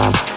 Bye.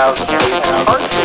have.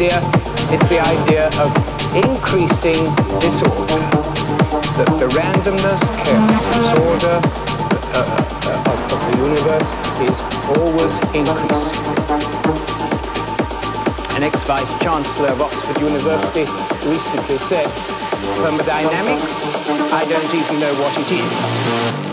idea? It's the idea of increasing disorder. That the randomness, chaos, disorder uh, uh, of, of the universe is always increasing. An ex-vice chancellor of Oxford University recently said, thermodynamics, I don't even know what it is.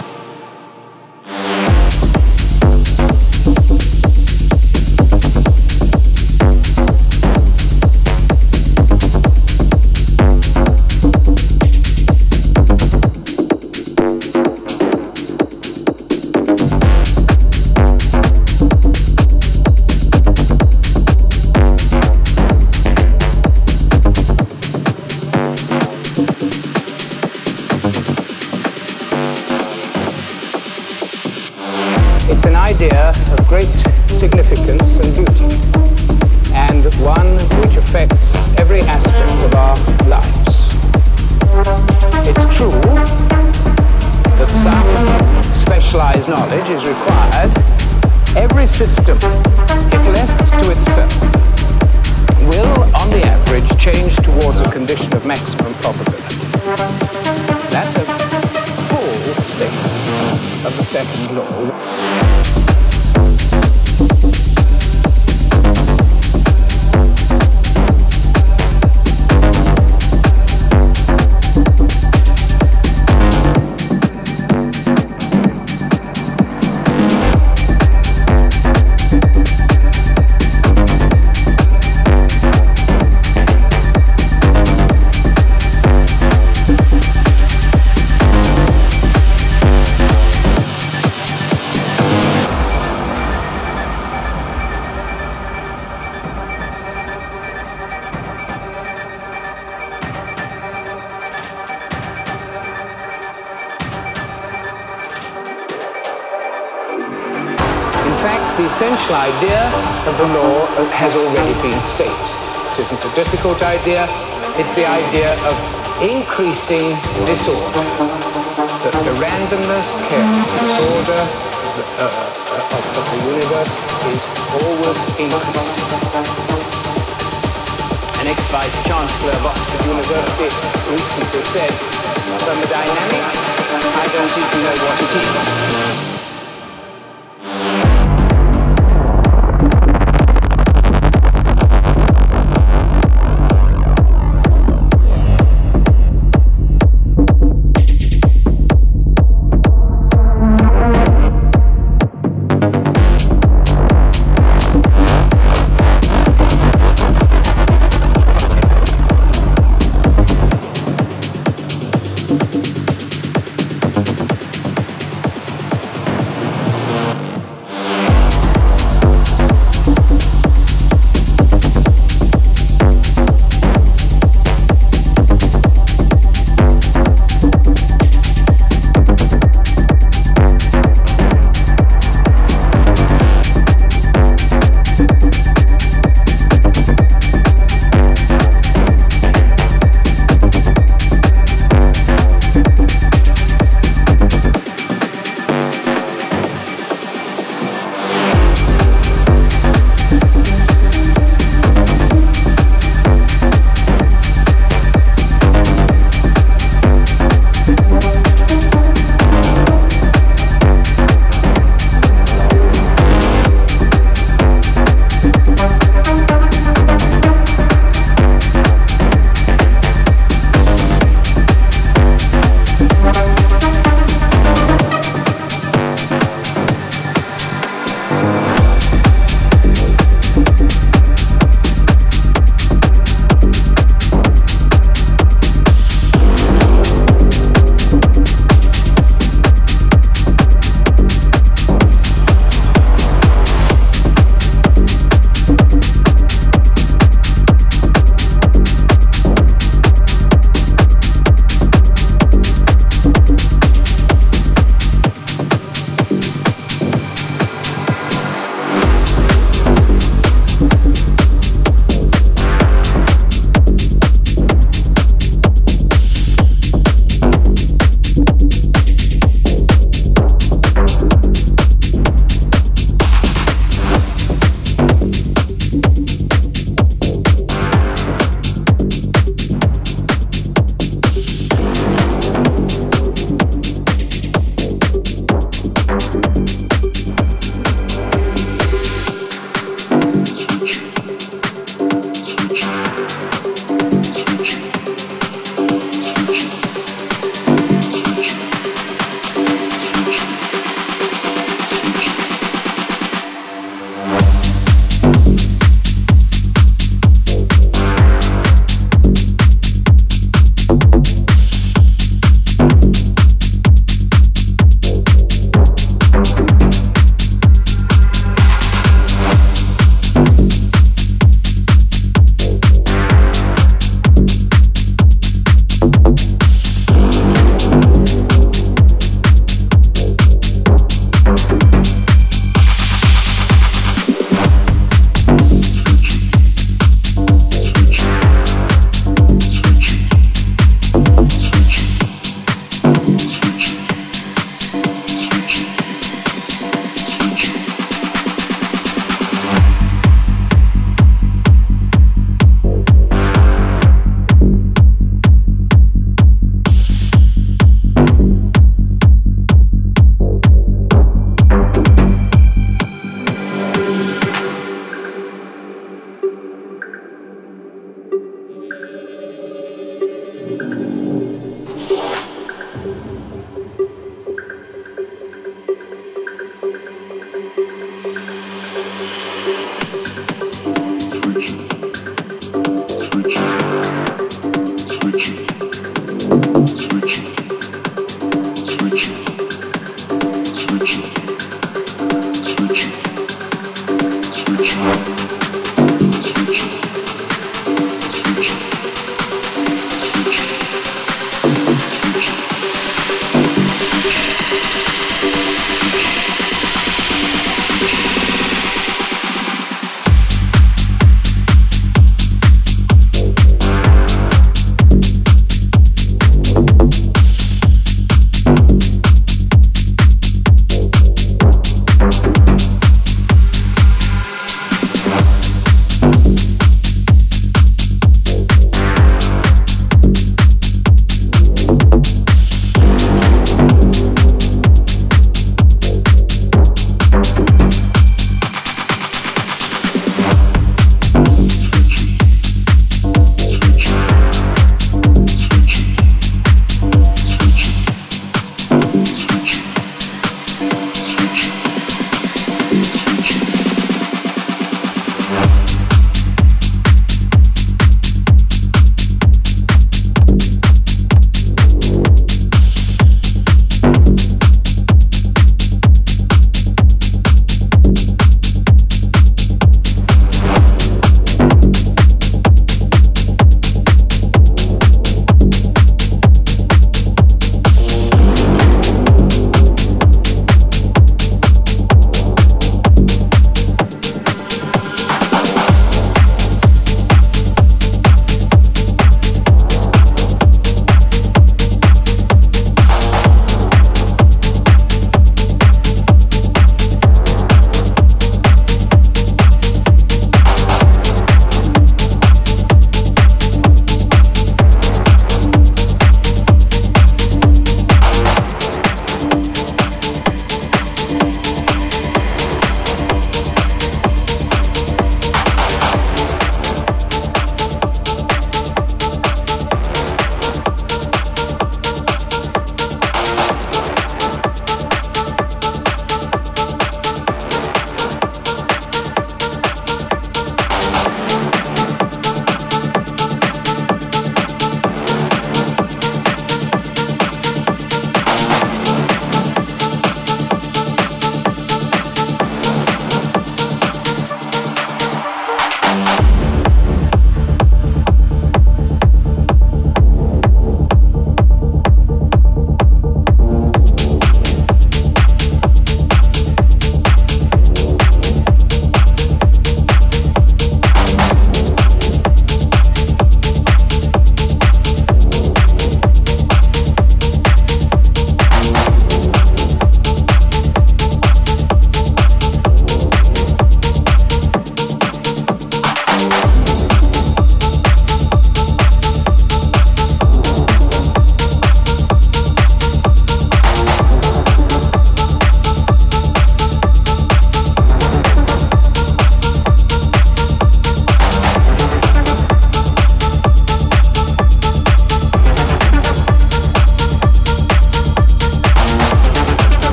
Increasing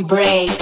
we break.